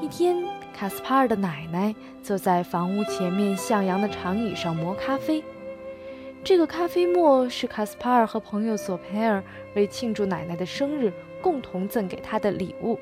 一天，卡斯帕尔的奶奶坐在房屋前面向阳的长椅上磨咖啡。这个咖啡沫是卡斯帕尔和朋友索佩尔为庆祝奶奶的生日共同赠给他的礼物。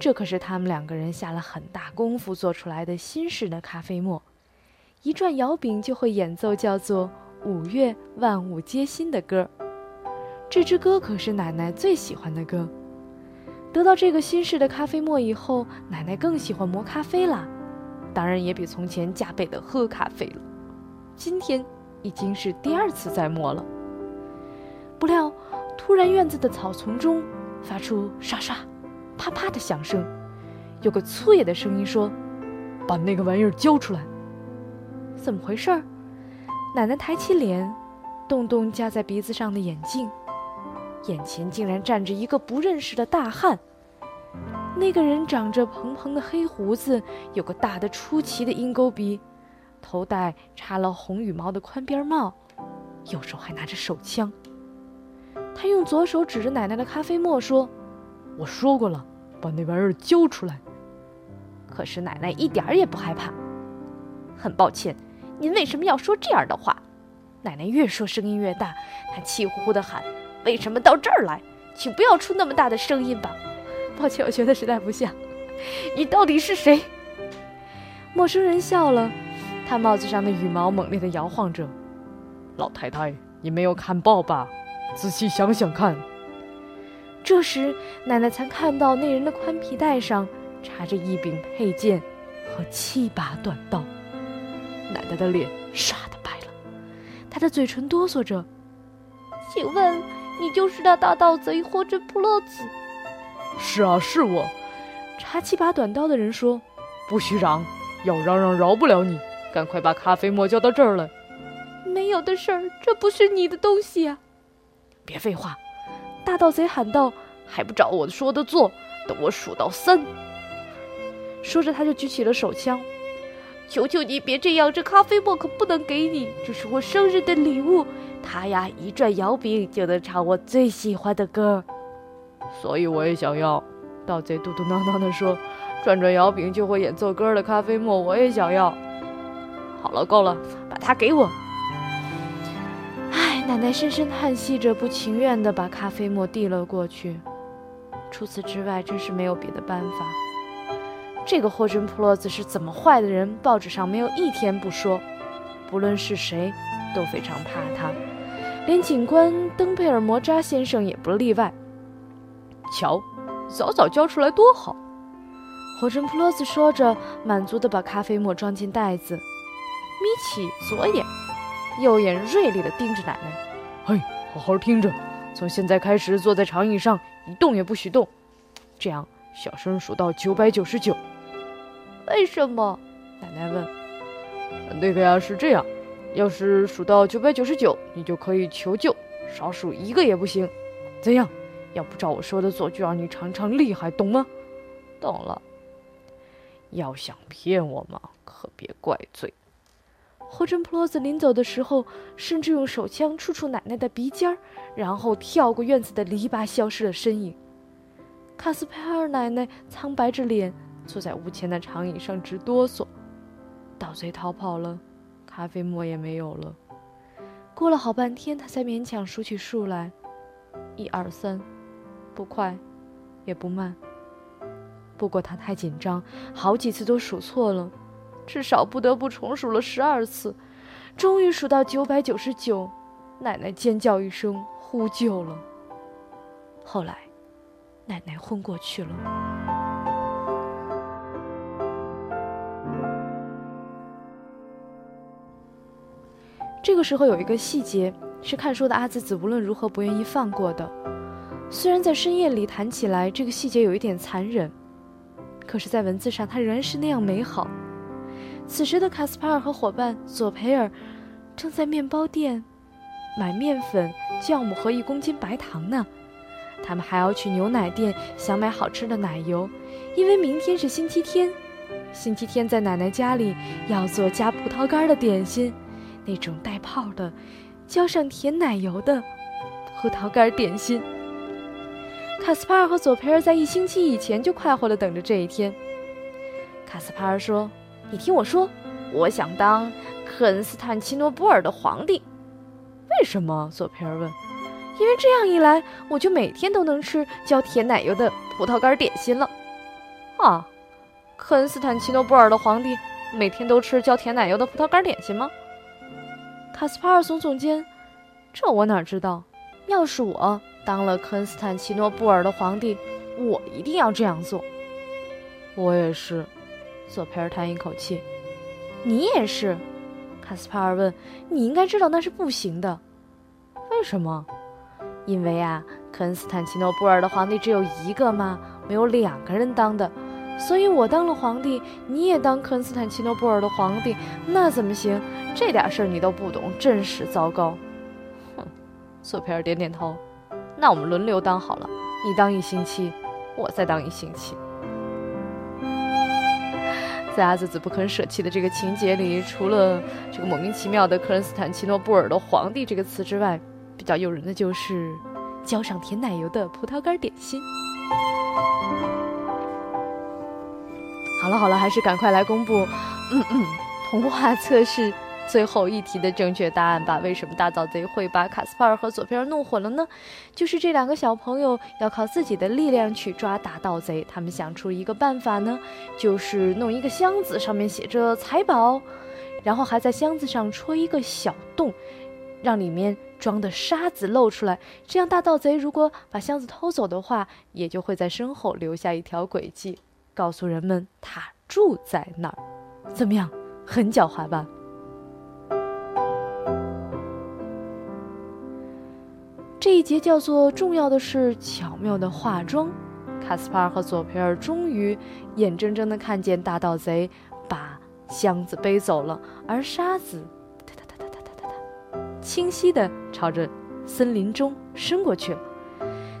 这可是他们两个人下了很大功夫做出来的新式的咖啡沫。一转摇柄就会演奏叫做《五月万物皆新》的歌。这支歌可是奶奶最喜欢的歌。得到这个新式的咖啡沫以后，奶奶更喜欢磨咖啡啦，当然也比从前加倍的喝咖啡了。今天已经是第二次在磨了。不料，突然院子的草丛中发出刷刷、啪啪的响声，有个粗野的声音说：“把那个玩意儿交出来！”怎么回事？奶奶抬起脸，动动夹在鼻子上的眼镜。眼前竟然站着一个不认识的大汉。那个人长着蓬蓬的黑胡子，有个大的出奇的鹰钩鼻，头戴插了红羽毛的宽边帽，右手还拿着手枪。他用左手指着奶奶的咖啡沫说：“我说过了，把那玩意儿交出来。”可是奶奶一点儿也不害怕。很抱歉，您为什么要说这样的话？奶奶越说声音越大，她气呼呼地喊。为什么到这儿来？请不要出那么大的声音吧！抱歉，我觉得实在不像。你到底是谁？陌生人笑了，他帽子上的羽毛猛烈地摇晃着。老太太，你没有看报吧？仔细想想看。这时，奶奶才看到那人的宽皮带上插着一柄佩剑和七把短刀。奶奶的脸唰的白了，她的嘴唇哆嗦着。请问？你就是那大盗贼霍真普洛子？是啊，是我。插七把短刀的人说：“不许嚷，要嚷嚷饶不了你。赶快把咖啡沫交到这儿来。”没有的事儿，这不是你的东西啊！别废话！大盗贼喊道：“还不照我说的做？等我数到三。”说着，他就举起了手枪。求求你别这样，这咖啡沫可不能给你，这是我生日的礼物。他呀，一转摇柄就能唱我最喜欢的歌，所以我也想要。盗贼嘟嘟囔囔地说：“转转摇柄就会演奏歌的咖啡沫，我也想要。”好了，够了，把它给我。唉，奶奶深深叹息着，不情愿地把咖啡沫递了过去。除此之外，真是没有别的办法。这个霍真普洛兹是怎么坏的人？报纸上没有一天不说，不论是谁。都非常怕他，连警官登贝尔摩扎先生也不例外。瞧，早早交出来多好！火神普洛斯说着，满足地把咖啡沫装进袋子，眯起左眼，右眼锐利地盯着奶奶。嘿，好好听着，从现在开始坐在长椅上，一动也不许动，这样小声数到九百九十九。为什么？奶奶问。那个呀，是这样。要是数到九百九十九，你就可以求救，少数一个也不行。怎样？要不照我说的做，就让你尝尝厉害，懂吗？懂了。要想骗我嘛，可别怪罪。霍真普罗斯临走的时候，甚至用手枪触触奶奶的鼻尖儿，然后跳过院子的篱笆，消失了身影。卡斯佩尔奶奶苍白着脸，坐在屋前的长椅上直哆嗦。盗贼逃跑了。咖啡沫也没有了。过了好半天，他才勉强数起数来，一二三，不快，也不慢。不过他太紧张，好几次都数错了，至少不得不重数了十二次。终于数到九百九十九，奶奶尖叫一声，呼救了。后来，奶奶昏过去了。这个时候有一个细节是看书的阿紫子无论如何不愿意放过的。虽然在深夜里谈起来，这个细节有一点残忍，可是，在文字上它仍然是那样美好。此时的卡斯帕尔和伙伴索培尔正在面包店买面粉、酵母和一公斤白糖呢。他们还要去牛奶店想买好吃的奶油，因为明天是星期天。星期天在奶奶家里要做加葡萄干的点心。那种带泡的、浇上甜奶油的葡萄干点心。卡斯帕尔和佐培尔在一星期以前就快活地等着这一天。卡斯帕尔说：“你听我说，我想当克恩斯坦奇诺波尔的皇帝。”为什么？索佩尔问。“因为这样一来，我就每天都能吃浇甜奶油的葡萄干点心了。”啊，克恩斯坦奇诺波尔的皇帝每天都吃浇甜奶油的葡萄干点心吗？卡斯帕尔耸耸肩：“这我哪知道？要是我当了科恩斯坦奇诺布尔的皇帝，我一定要这样做。”我也是，索佩尔叹一口气。你也是，卡斯帕尔问。你应该知道那是不行的。为什么？因为啊，科恩斯坦奇诺布尔的皇帝只有一个嘛，没有两个人当的。所以我当了皇帝，你也当克恩斯坦奇诺布尔的皇帝，那怎么行？这点事儿你都不懂，真是糟糕。哼，索佩尔点点头。那我们轮流当好了，你当一星期，我再当一星期。在阿兹子不肯舍弃的这个情节里，除了这个莫名其妙的克恩斯坦奇诺布尔的皇帝这个词之外，比较诱人的就是浇上甜奶油的葡萄干点心。好了好了，还是赶快来公布，嗯嗯，童话测试。最后一题的正确答案吧？为什么大盗贼会把卡斯帕尔和索菲尔弄混了呢？就是这两个小朋友要靠自己的力量去抓大盗贼。他们想出一个办法呢，就是弄一个箱子，上面写着财宝，然后还在箱子上戳一个小洞，让里面装的沙子露出来。这样大盗贼如果把箱子偷走的话，也就会在身后留下一条轨迹，告诉人们他住在那儿。怎么样？很狡猾吧？这一节叫做“重要的是巧妙的化妆”。卡斯帕尔和佐培尔终于眼睁睁地看见大盗贼把箱子背走了，而沙子哒哒哒哒哒哒哒哒，清晰地朝着森林中伸过去了。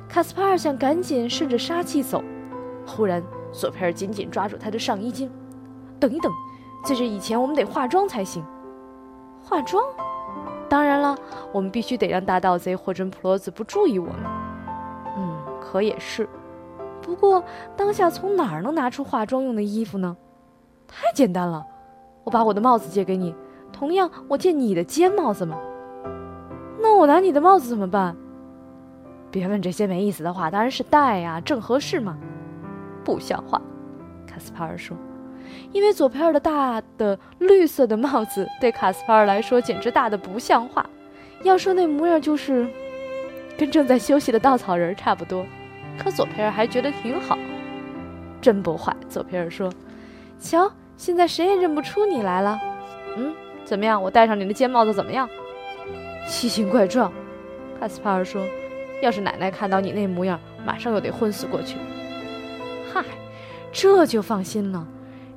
卡斯帕尔想赶紧顺着沙气走，忽然索佩尔紧紧抓住他的上衣襟：“等一等，在这以前我们得化妆才行。”化妆。当然了，我们必须得让大盗贼霍真普罗子不注意我们。嗯，可也是。不过当下从哪儿能拿出化妆用的衣服呢？太简单了，我把我的帽子借给你。同样，我借你的尖帽子吗？那我拿你的帽子怎么办？别问这些没意思的话，当然是戴呀，正合适嘛。不像话，卡斯帕尔说。因为佐佩尔的大的绿色的帽子对卡斯帕尔来说简直大的不像话，要说那模样就是跟正在休息的稻草人差不多。可佐佩尔还觉得挺好，真不坏。佐佩尔说：“瞧，现在谁也认不出你来了。嗯，怎么样？我戴上你的尖帽子怎么样？奇形怪状。”卡斯帕尔说：“要是奶奶看到你那模样，马上又得昏死过去。”嗨，这就放心了。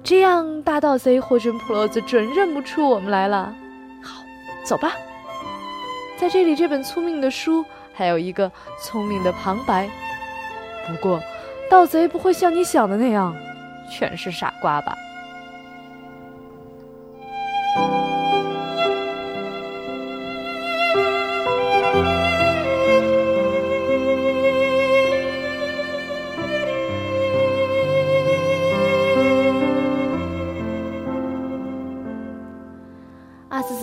这样，大盗贼霍准普洛兹准认不出我们来了。好，走吧。在这里，这本聪明的书还有一个聪明的旁白。不过，盗贼不会像你想的那样，全是傻瓜吧？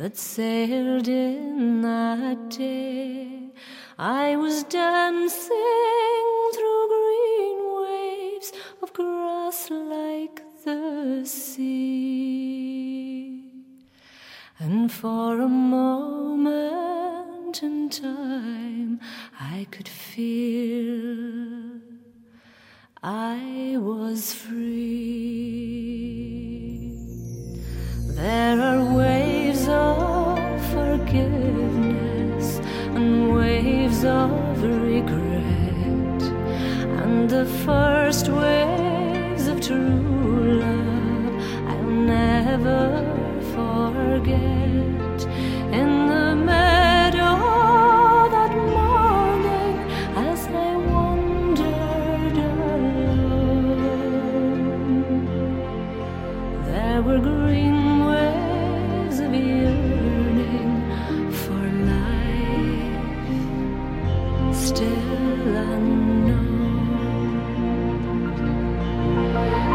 that sailed in that day. I was dancing through green waves of grass like the sea. And for a moment in time, I could feel I was free. There are of regret and the first waves of true love I'll never forget.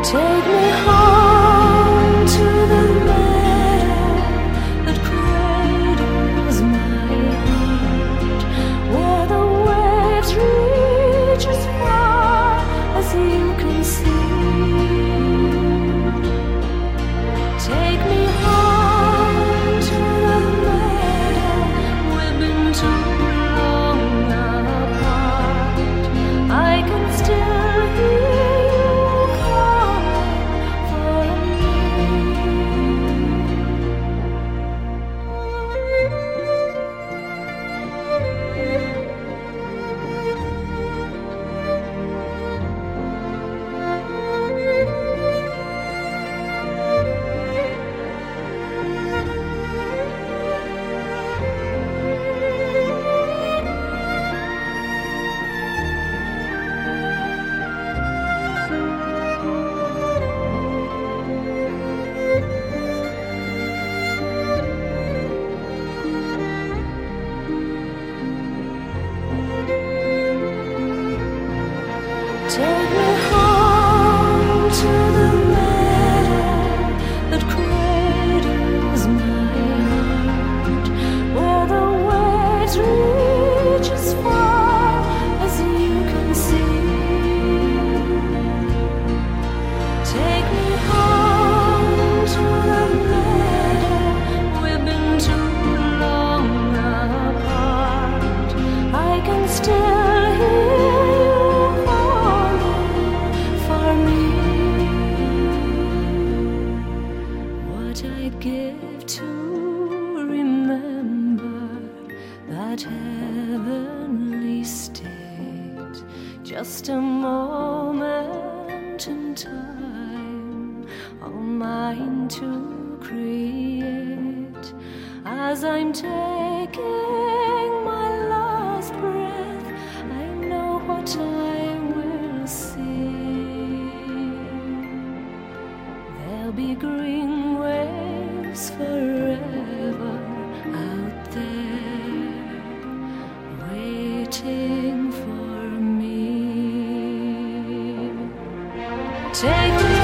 take me to mind to create as I'm taking my last breath. I know what I will see. There'll be green waves forever out there, waiting for me. Take